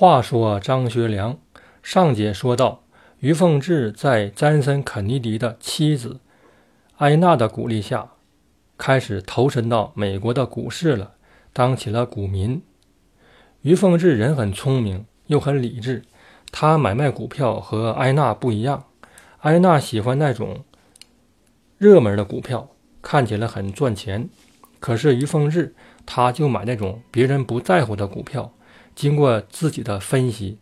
话说张学良上节说到，于凤至在詹森·肯尼迪的妻子艾娜的鼓励下，开始投身到美国的股市了，当起了股民。于凤至人很聪明，又很理智。他买卖股票和艾娜不一样，艾娜喜欢那种热门的股票，看起来很赚钱。可是于凤至他就买那种别人不在乎的股票，经过自己的分析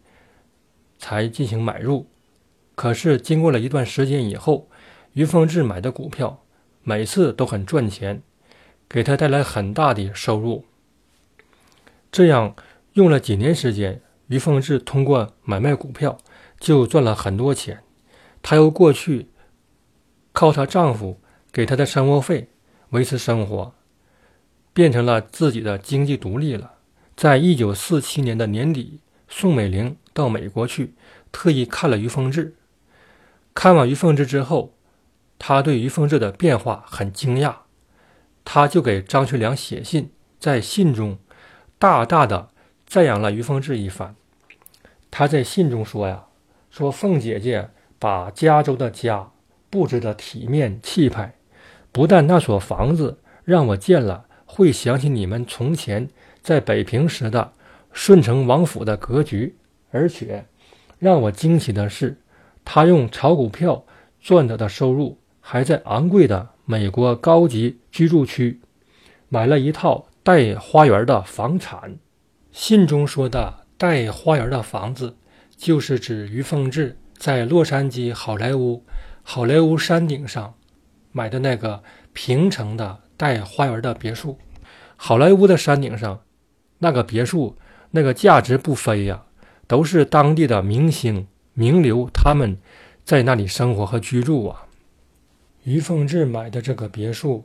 才进行买入。可是经过了一段时间以后，于凤至买的股票每次都很赚钱，给他带来很大的收入。这样用了几年时间。于凤至通过买卖股票就赚了很多钱，她由过去靠她丈夫给她的生活费维持生活，变成了自己的经济独立了。在一九四七年的年底，宋美龄到美国去，特意看了于凤至。看完于凤至之后，他对于凤至的变化很惊讶，他就给张学良写信，在信中大大的。赞扬了于凤至一番。他在信中说：“呀，说凤姐姐把加州的家布置的体面气派，不但那所房子让我见了会想起你们从前在北平时的顺城王府的格局，而且让我惊奇的是，他用炒股票赚得的收入，还在昂贵的美国高级居住区买了一套带花园的房产。”信中说的带花园的房子，就是指于凤至在洛杉矶好莱坞好莱坞山顶上买的那个平城的带花园的别墅。好莱坞的山顶上那个别墅，那个价值不菲呀，都是当地的明星名流他们在那里生活和居住啊。于凤至买的这个别墅，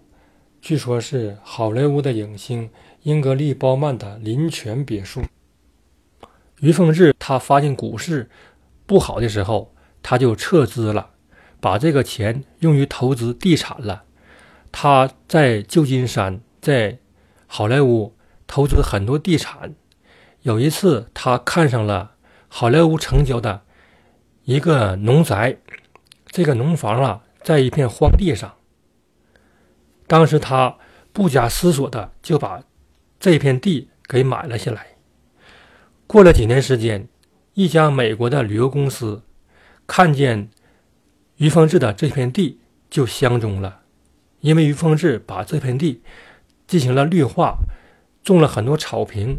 据说是好莱坞的影星。英格丽·褒曼的林泉别墅。于凤至他发现股市不好的时候，他就撤资了，把这个钱用于投资地产了。他在旧金山、在好莱坞投资很多地产。有一次，他看上了好莱坞城郊的一个农宅，这个农房啊，在一片荒地上。当时他不假思索的就把。这片地给买了下来。过了几年时间，一家美国的旅游公司看见于凤至的这片地，就相中了。因为于凤至把这片地进行了绿化，种了很多草坪，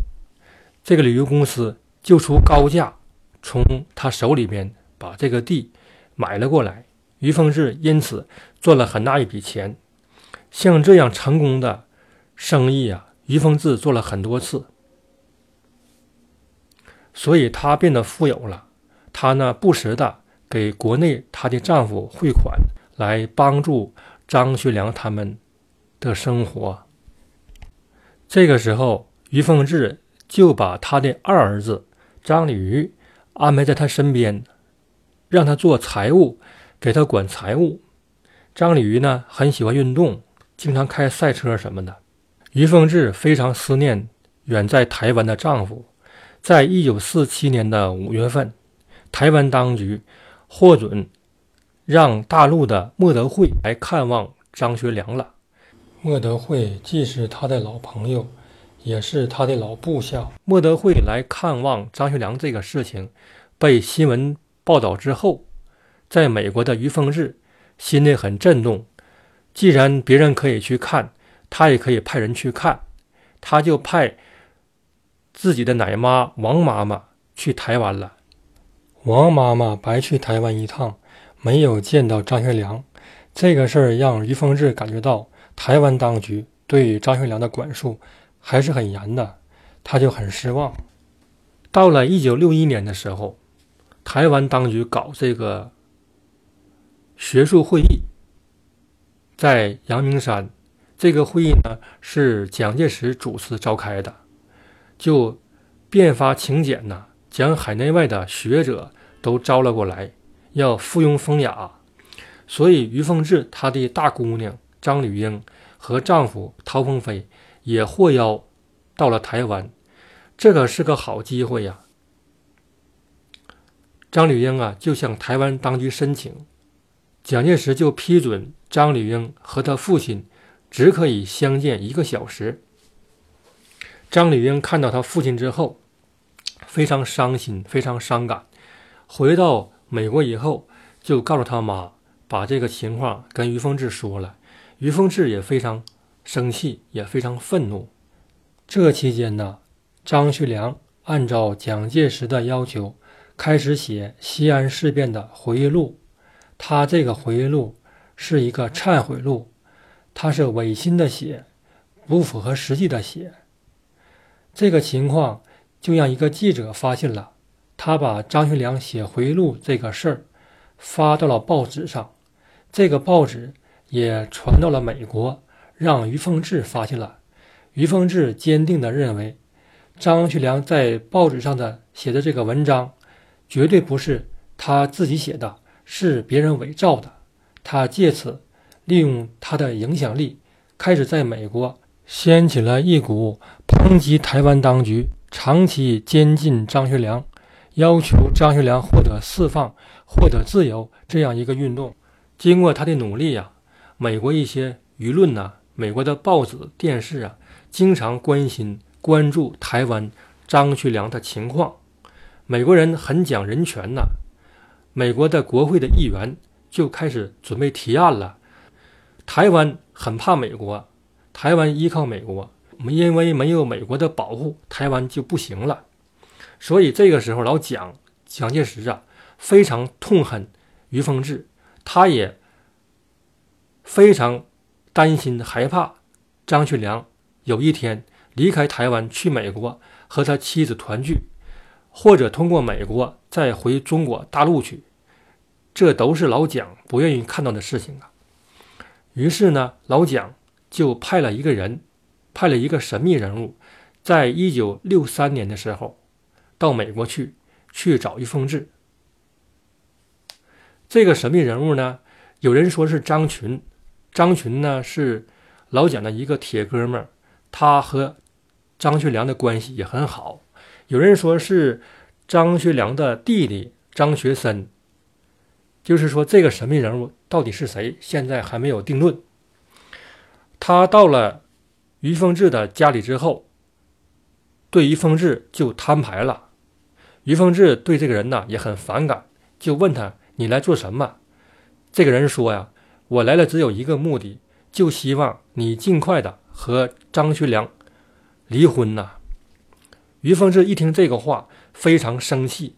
这个旅游公司就出高价从他手里边把这个地买了过来。于凤至因此赚了很大一笔钱。像这样成功的生意啊！于凤至做了很多次，所以她变得富有了。她呢，不时的给国内她的丈夫汇款，来帮助张学良他们的生活。这个时候，于凤至就把他的二儿子张鲤鱼安排在他身边，让他做财务，给他管财务。张鲤鱼呢，很喜欢运动，经常开赛车什么的。于凤至非常思念远在台湾的丈夫，在一九四七年的五月份，台湾当局获准让大陆的莫德惠来看望张学良了。莫德惠既是他的老朋友，也是他的老部下。莫德惠来看望张学良这个事情被新闻报道之后，在美国的于凤至心里很震动。既然别人可以去看，他也可以派人去看，他就派自己的奶妈王妈妈去台湾了。王妈妈白去台湾一趟，没有见到张学良。这个事儿让于凤至感觉到台湾当局对张学良的管束还是很严的，他就很失望。到了一九六一年的时候，台湾当局搞这个学术会议，在阳明山。这个会议呢是蒋介石主持召开的，就变发请柬呢，将海内外的学者都招了过来，要附庸风雅。所以于凤至她的大姑娘张女英和丈夫陶鹏飞也获邀到了台湾，这可是个好机会呀！张吕英啊就向台湾当局申请，蒋介石就批准张吕英和他父亲只可以相见一个小时。张吕英看到他父亲之后，非常伤心，非常伤感。回到美国以后，就告诉他妈，把这个情况跟于凤至说了。于凤至也非常生气，也非常愤怒。这期间呢，张学良按照蒋介石的要求，开始写西安事变的回忆录。他这个回忆录是一个忏悔录，他是违心的写，不符合实际的写。这个情况就让一个记者发现了。他把张学良写回忆录这个事儿发到了报纸上，这个报纸也传到了美国，让于凤至发现了。于凤至坚定地认为，张学良在报纸上的写的这个文章，绝对不是他自己写的，是别人伪造的。他借此利用他的影响力，开始在美国掀起了一股抨击台湾当局长期监禁张学良。要求张学良获得释放、获得自由这样一个运动，经过他的努力呀，美国一些舆论呐，美国的报纸、电视啊，经常关心、关注台湾张学良的情况。美国人很讲人权呐，美国的国会的议员就开始准备提案了。台湾很怕美国，台湾依靠美国，因为没有美国的保护，台湾就不行了。所以这个时候，老蒋蒋介石啊，非常痛恨于凤至，他也非常担心害怕张学良有一天离开台湾去美国和他妻子团聚，或者通过美国再回中国大陆去，这都是老蒋不愿意看到的事情啊。于是呢，老蒋就派了一个人，派了一个神秘人物，在一九六三年的时候。到美国去，去找于凤至。这个神秘人物呢，有人说是张群，张群呢是老蒋的一个铁哥们儿，他和张学良的关系也很好。有人说是张学良的弟弟张学森。就是说，这个神秘人物到底是谁，现在还没有定论。他到了于凤至的家里之后，对于凤至就摊牌了。于凤至对这个人呢也很反感，就问他：“你来做什么？”这个人说：“呀，我来了只有一个目的，就希望你尽快的和张学良离婚呐。”于凤至一听这个话，非常生气。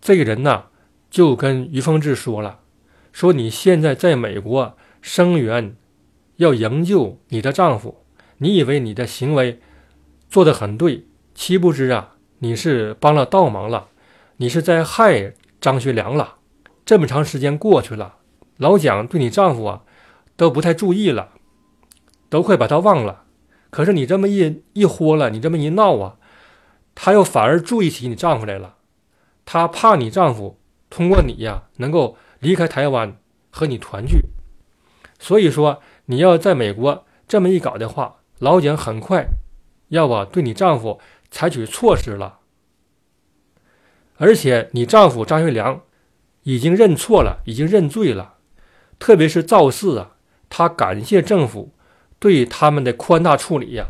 这个人呢就跟于凤至说了：“说你现在在美国声援，要营救你的丈夫，你以为你的行为做得很对，岂不知啊？”你是帮了倒忙了，你是在害张学良了。这么长时间过去了，老蒋对你丈夫啊都不太注意了，都快把他忘了。可是你这么一一豁了，你这么一闹啊，他又反而注意起你丈夫来了。他怕你丈夫通过你呀能够离开台湾和你团聚，所以说你要在美国这么一搞的话，老蒋很快要啊对你丈夫。采取措施了，而且你丈夫张学良已经认错了，已经认罪了。特别是赵四啊，他感谢政府对他们的宽大处理呀。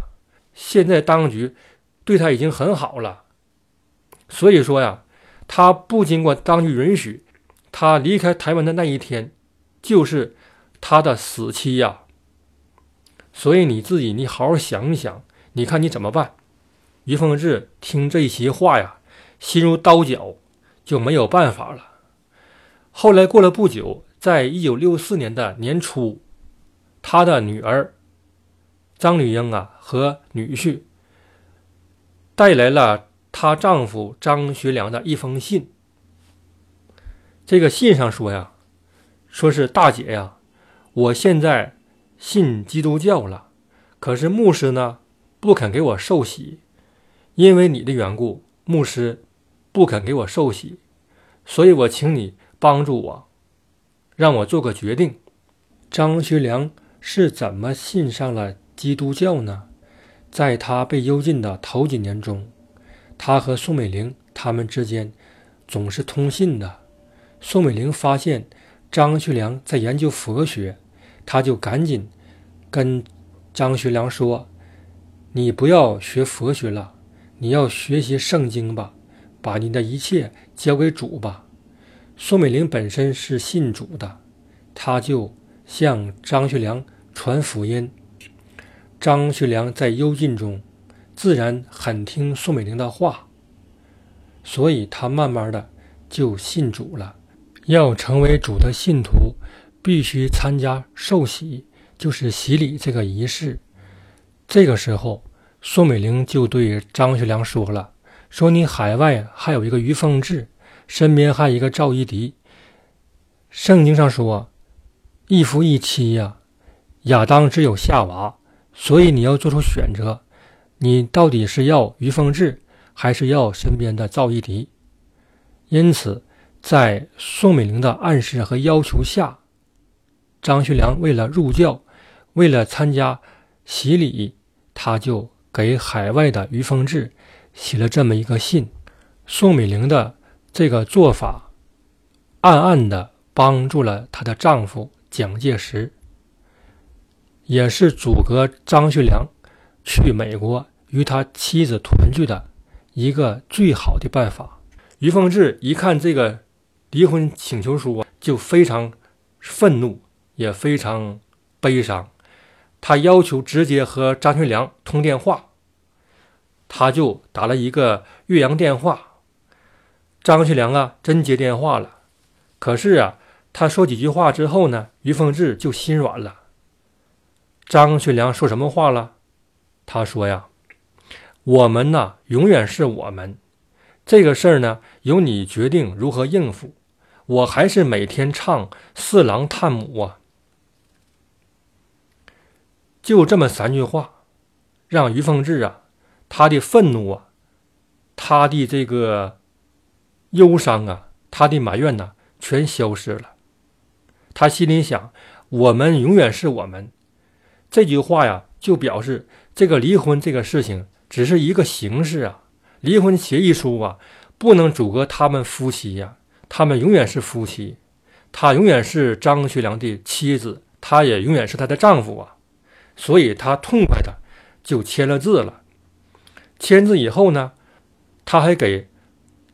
现在当局对他已经很好了，所以说呀，他不经过当局允许，他离开台湾的那一天就是他的死期呀。所以你自己，你好好想一想，你看你怎么办？于凤至听这些话呀，心如刀绞，就没有办法了。后来过了不久，在一九六四年的年初，他的女儿张女英啊和女婿带来了她丈夫张学良的一封信。这个信上说呀，说是大姐呀，我现在信基督教了，可是牧师呢不肯给我受洗。因为你的缘故，牧师不肯给我受洗，所以我请你帮助我，让我做个决定。张学良是怎么信上了基督教呢？在他被幽禁的头几年中，他和宋美龄他们之间总是通信的。宋美龄发现张学良在研究佛学，他就赶紧跟张学良说：“你不要学佛学了，你要学习圣经吧，把你的一切交给主吧。”宋美龄本身是信主的，他就向张学良传福音。张学良在幽禁中，自然很听宋美龄的话，所以他慢慢的就信主了。要成为主的信徒，必须参加受洗，就是洗礼这个仪式。这个时候，宋美龄就对张学良说了：“说你海外还有一个于凤至，身边还有一个赵一荻。圣经上说，一夫一妻呀，亚当只有夏娃，所以你要做出选择，你到底是要于凤至，还是要身边的赵一荻？因此。”在宋美龄的暗示和要求下，张学良为了入教，为了参加洗礼，他就给海外的于凤至写了这么一个信。宋美龄的这个做法，暗暗的帮助了她的丈夫蒋介石，也是阻隔张学良去美国与他妻子团聚的一个最好的办法。于凤至一看这个。离婚请求书啊，就非常愤怒，也非常悲伤。他要求直接和张学良通电话，他就打了一个岳阳电话。张学良啊，真接电话了。可是啊，他说几句话之后呢，于凤至就心软了。张学良说什么话了？他说呀：“我们呐，永远是我们。这个事儿呢，由你决定如何应付。”我还是每天唱四郎探母啊，就这么三句话，让于凤至啊，他的愤怒啊，他的这个忧伤啊，他的埋怨呐，全消失了。他心里想：我们永远是我们。这句话呀，就表示这个离婚这个事情只是一个形式啊，离婚协议书啊，不能阻隔他们夫妻呀。他们永远是夫妻，她永远是张学良的妻子，她也永远是他的丈夫啊，所以他痛快的就签了字了。签字以后呢，他还给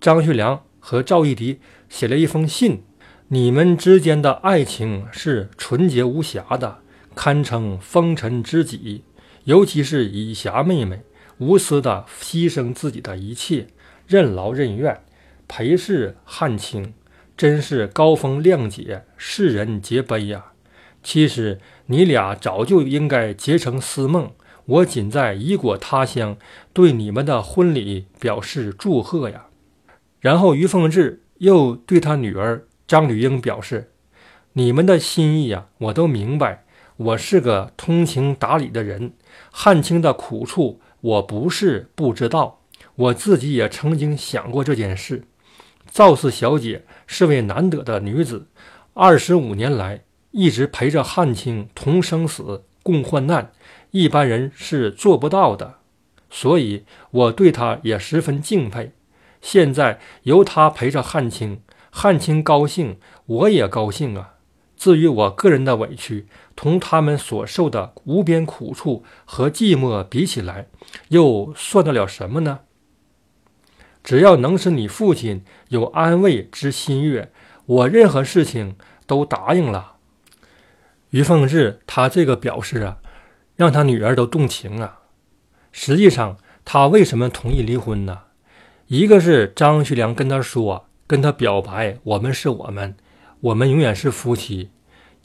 张学良和赵一荻写了一封信：你们之间的爱情是纯洁无瑕的，堪称风尘知己。尤其是以霞妹妹无私的牺牲自己的一切，任劳任怨。陪侍汉卿，真是高风亮节，世人皆悲呀！其实你俩早就应该结成私梦，我仅在异国他乡对你们的婚礼表示祝贺呀。然后于凤至又对他女儿张女英表示：“你们的心意呀，我都明白。我是个通情达理的人，汉卿的苦处我不是不知道，我自己也曾经想过这件事。”赵氏小姐是位难得的女子，二十五年来一直陪着汉卿同生死、共患难，一般人是做不到的。所以我对她也十分敬佩。现在由他陪着汉卿，汉卿高兴，我也高兴啊。至于我个人的委屈，同他们所受的无边苦处和寂寞比起来，又算得了什么呢？只要能使你父亲有安慰之心悦，我任何事情都答应了。于凤至他这个表示啊，让他女儿都动情啊。实际上，他为什么同意离婚呢？一个是张学良跟他说，跟他表白，我们是我们，我们永远是夫妻。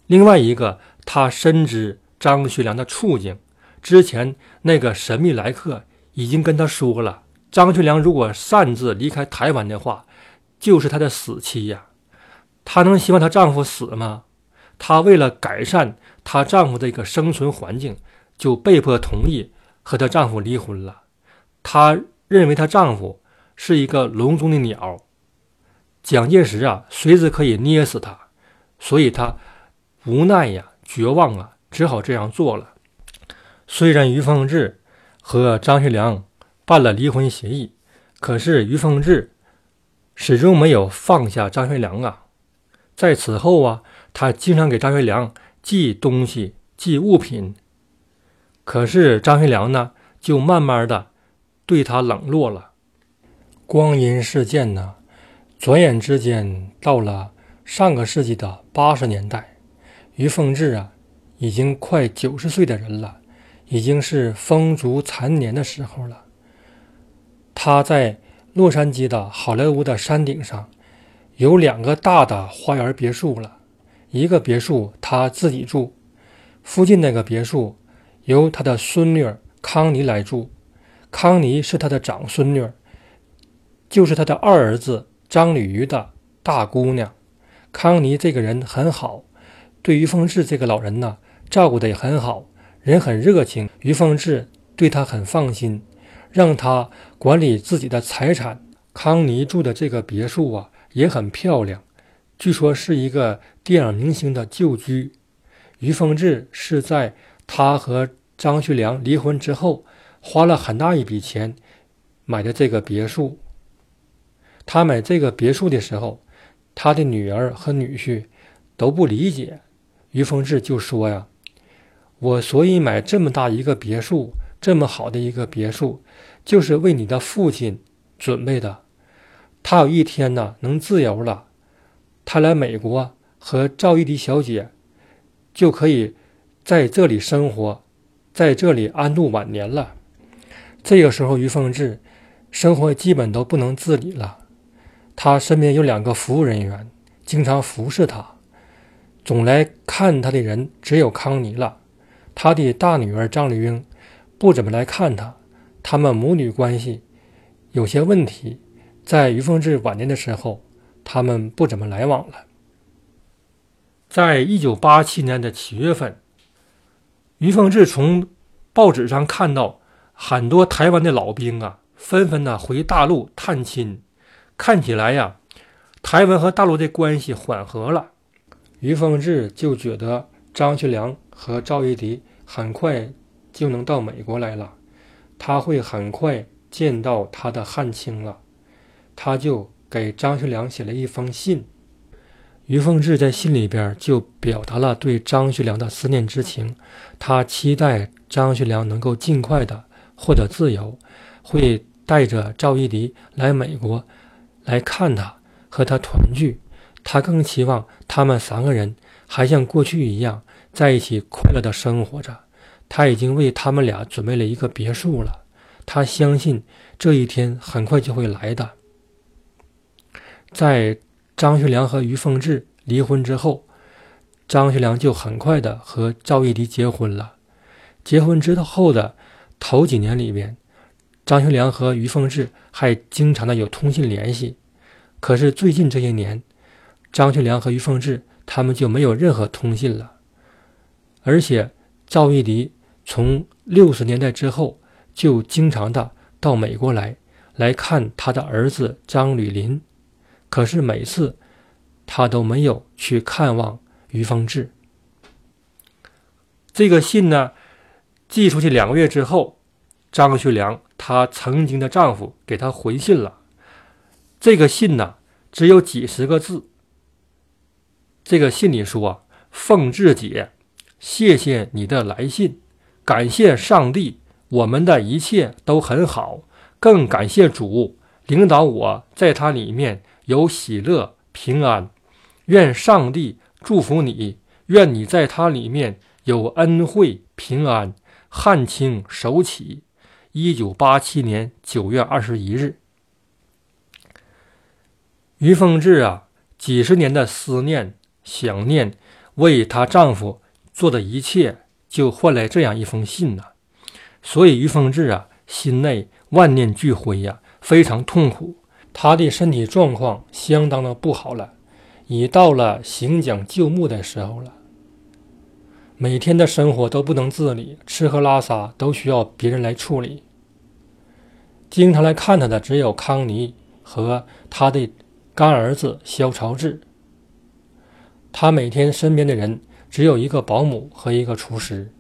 另外一个，他深知张学良的处境，之前那个神秘来客已经跟他说了。张学良如果擅自离开台湾的话，就是她的死期呀。她能希望她丈夫死吗？她为了改善她丈夫的一个生存环境，就被迫同意和她丈夫离婚了。她认为她丈夫是一个笼中的鸟，蒋介石啊随时可以捏死他，所以他无奈呀，绝望啊，只好这样做了。虽然于凤至和张学良。办了离婚协议，可是于凤至始终没有放下张学良啊。在此后啊，他经常给张学良寄东西、寄物品。可是张学良呢，就慢慢的对他冷落了。光阴似箭呢，转眼之间到了上个世纪的八十年代，于凤至啊，已经快九十岁的人了，已经是风烛残年的时候了。他在洛杉矶的好莱坞的山顶上。有两个大的花园别墅了，一个别墅他自己住，附近那个别墅由他的孙女康妮来住。康妮是他的长孙女，就是他的二儿子张吕瑜的大姑娘。康妮这个人很好，对于凤至这个老人呢，照顾的也很好，人很热情。于凤至对他很放心，让他管理自己的财产。康妮住的这个别墅啊。也很漂亮，据说是一个电影明星的旧居。于凤至是在他和张学良离婚之后，花了很大一笔钱买的这个别墅。他买这个别墅的时候，他的女儿和女婿都不理解。于凤至就说呀：“我所以买这么大一个别墅，这么好的一个别墅，就是为你的父亲准备的。”他有一天呢，能自由了，他来美国和赵玉迪小姐就可以在这里生活，在这里安度晚年了。这个时候，于凤至生活基本都不能自理了。他身边有两个服务人员，经常服侍他，总来看他的人只有康妮了。他的大女儿张丽英不怎么来看他，他们母女关系有些问题。在于凤至晚年的时候，他们不怎么来往了。在一九八七年的七月份，于凤至从报纸上看到很多台湾的老兵啊，纷纷的回大陆探亲，看起来呀，台湾和大陆的关系缓和了。于凤至就觉得张学良和赵一荻很快就能到美国来了，他会很快见到他的汉卿了。他就给张学良写了一封信，于凤至在信里边就表达了对张学良的思念之情，他期待张学良能够尽快的获得自由，会带着赵一荻来美国来看他，和他团聚。他更期望他们三个人还像过去一样在一起快乐的生活着。他已经为他们俩准备了一个别墅了，他相信这一天很快就会来的。在张学良和于凤至离婚之后，张学良就很快的和赵一荻结婚了。结婚之后的头几年里边，张学良和于凤至还经常的有通信联系。可是最近这些年，张学良和于凤至他们就没有任何通信了。而且赵一荻从六十年代之后就经常的到美国来，来看他的儿子张吕林。可是每次，他都没有去看望于凤至。这个信呢，寄出去两个月之后，张学良她曾经的丈夫给她回信了。这个信呢，只有几十个字。这个信里说：“凤至姐，谢谢你的来信，感谢上帝，我们的一切都很好，更感谢主领导我在他里面。”有喜乐平安，愿上帝祝福你，愿你在他里面有恩惠平安。汉卿手起，一九八七年九月二十一日。于凤至啊，几十年的思念、想念，为她丈夫做的一切，就换来这样一封信呐。所以于凤至啊，心内万念俱灰呀，非常痛苦。她的身体状况相当的不好了，已到了行将就木的时候了。每天的生活都不能自理，吃喝拉撒都需要别人来处理。经常来看他的只有康妮和他的干儿子萧朝志。他每天身边的人只有一个保姆和一个厨师。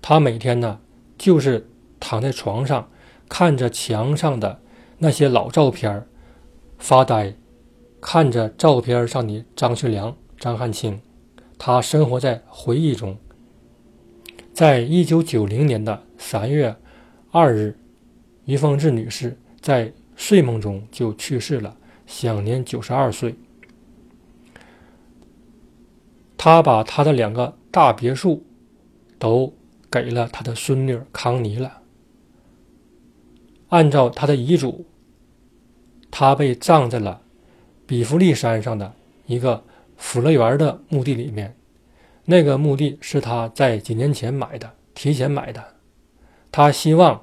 他每天呢，就是躺在床上，看着墙上的。那些老照片发呆，看着照片上的张学良、张汉卿，他生活在回忆中。在一九九零年的三月二日，于凤至女士在睡梦中就去世了，享年九十二岁。他把他的两个大别墅都给了他的孙女康妮了。按照他的遗嘱，他被葬在了比弗利山上的一个辅乐园的墓地里面。那个墓地是他在几年前买的，提前买的。她希望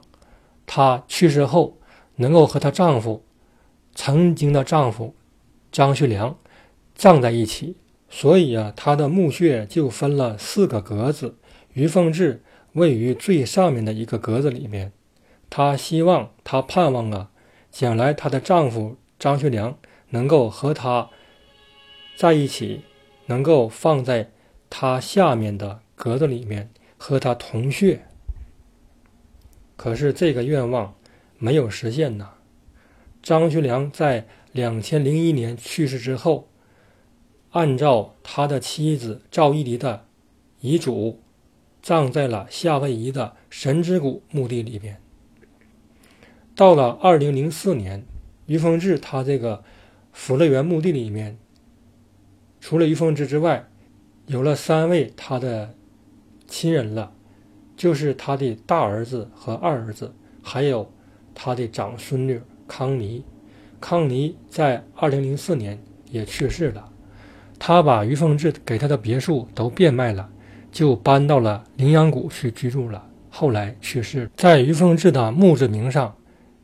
她去世后能够和她丈夫曾经的丈夫张学良葬在一起，所以啊，她的墓穴就分了四个格子，于凤至位于最上面的一个格子里面。她希望，她盼望啊，将来她的丈夫张学良能够和她在一起，能够放在他下面的格子里面和他同穴。可是这个愿望没有实现呐。张学良在两千零一年去世之后，按照他的妻子赵一荻的遗嘱，葬在了夏威夷的神之谷墓地里边。到了二零零四年，于凤至他这个福乐园墓地里面，除了于凤至之外，有了三位他的亲人了，就是他的大儿子和二儿子，还有他的长孙女康妮。康妮在二零零四年也去世了，他把于凤至给他的别墅都变卖了，就搬到了羚羊谷去居住了。后来去世，在于凤至的墓志铭上。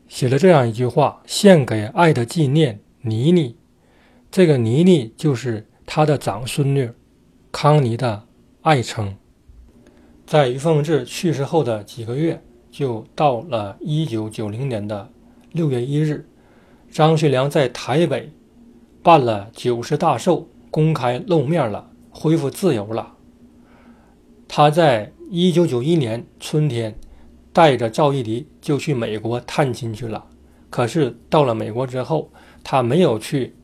写了这样一句话：“献给爱的纪念，妮妮。”这个妮妮就是他的长孙女康妮的爱称。在于凤至去世后的几个月，就到了一九九零年的六月一日，张学良在台北办了九十大寿，公开露面了，恢复自由了。他在一九九一年春天。带着赵一荻就去美国探亲去了。可是到了美国之后，他没有去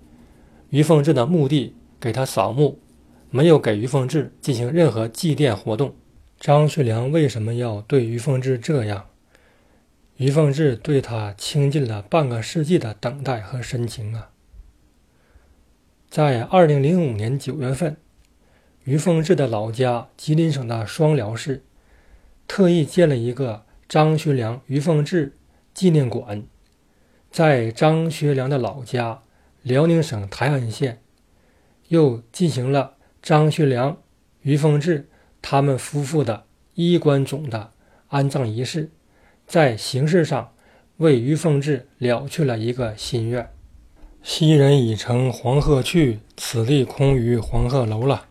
于凤至的墓地给他扫墓，没有给于凤至进行任何祭奠活动。张学良为什么要对于凤至这样？于凤至对他倾尽了半个世纪的等待和深情啊！在二零零五年九月份，于凤至的老家吉林省的双辽市，特意建了一个。张学良、于凤至纪念馆在张学良的老家辽宁省台安县，又进行了张学良、于凤至他们夫妇的衣冠冢的安葬仪式，在形式上为于凤至了却了一个心愿。昔人已乘黄鹤去，此地空余黄鹤楼了。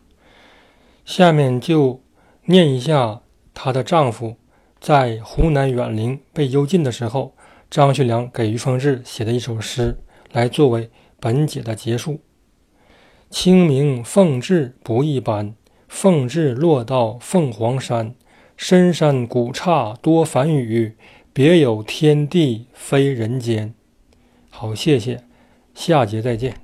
下面就念一下她的丈夫。在湖南远陵被幽禁的时候，张学良给于凤至写的一首诗，来作为本节的结束。清明凤至不一般，凤至落到凤凰山，深山古刹多梵语，别有天地非人间。好，谢谢，下节再见。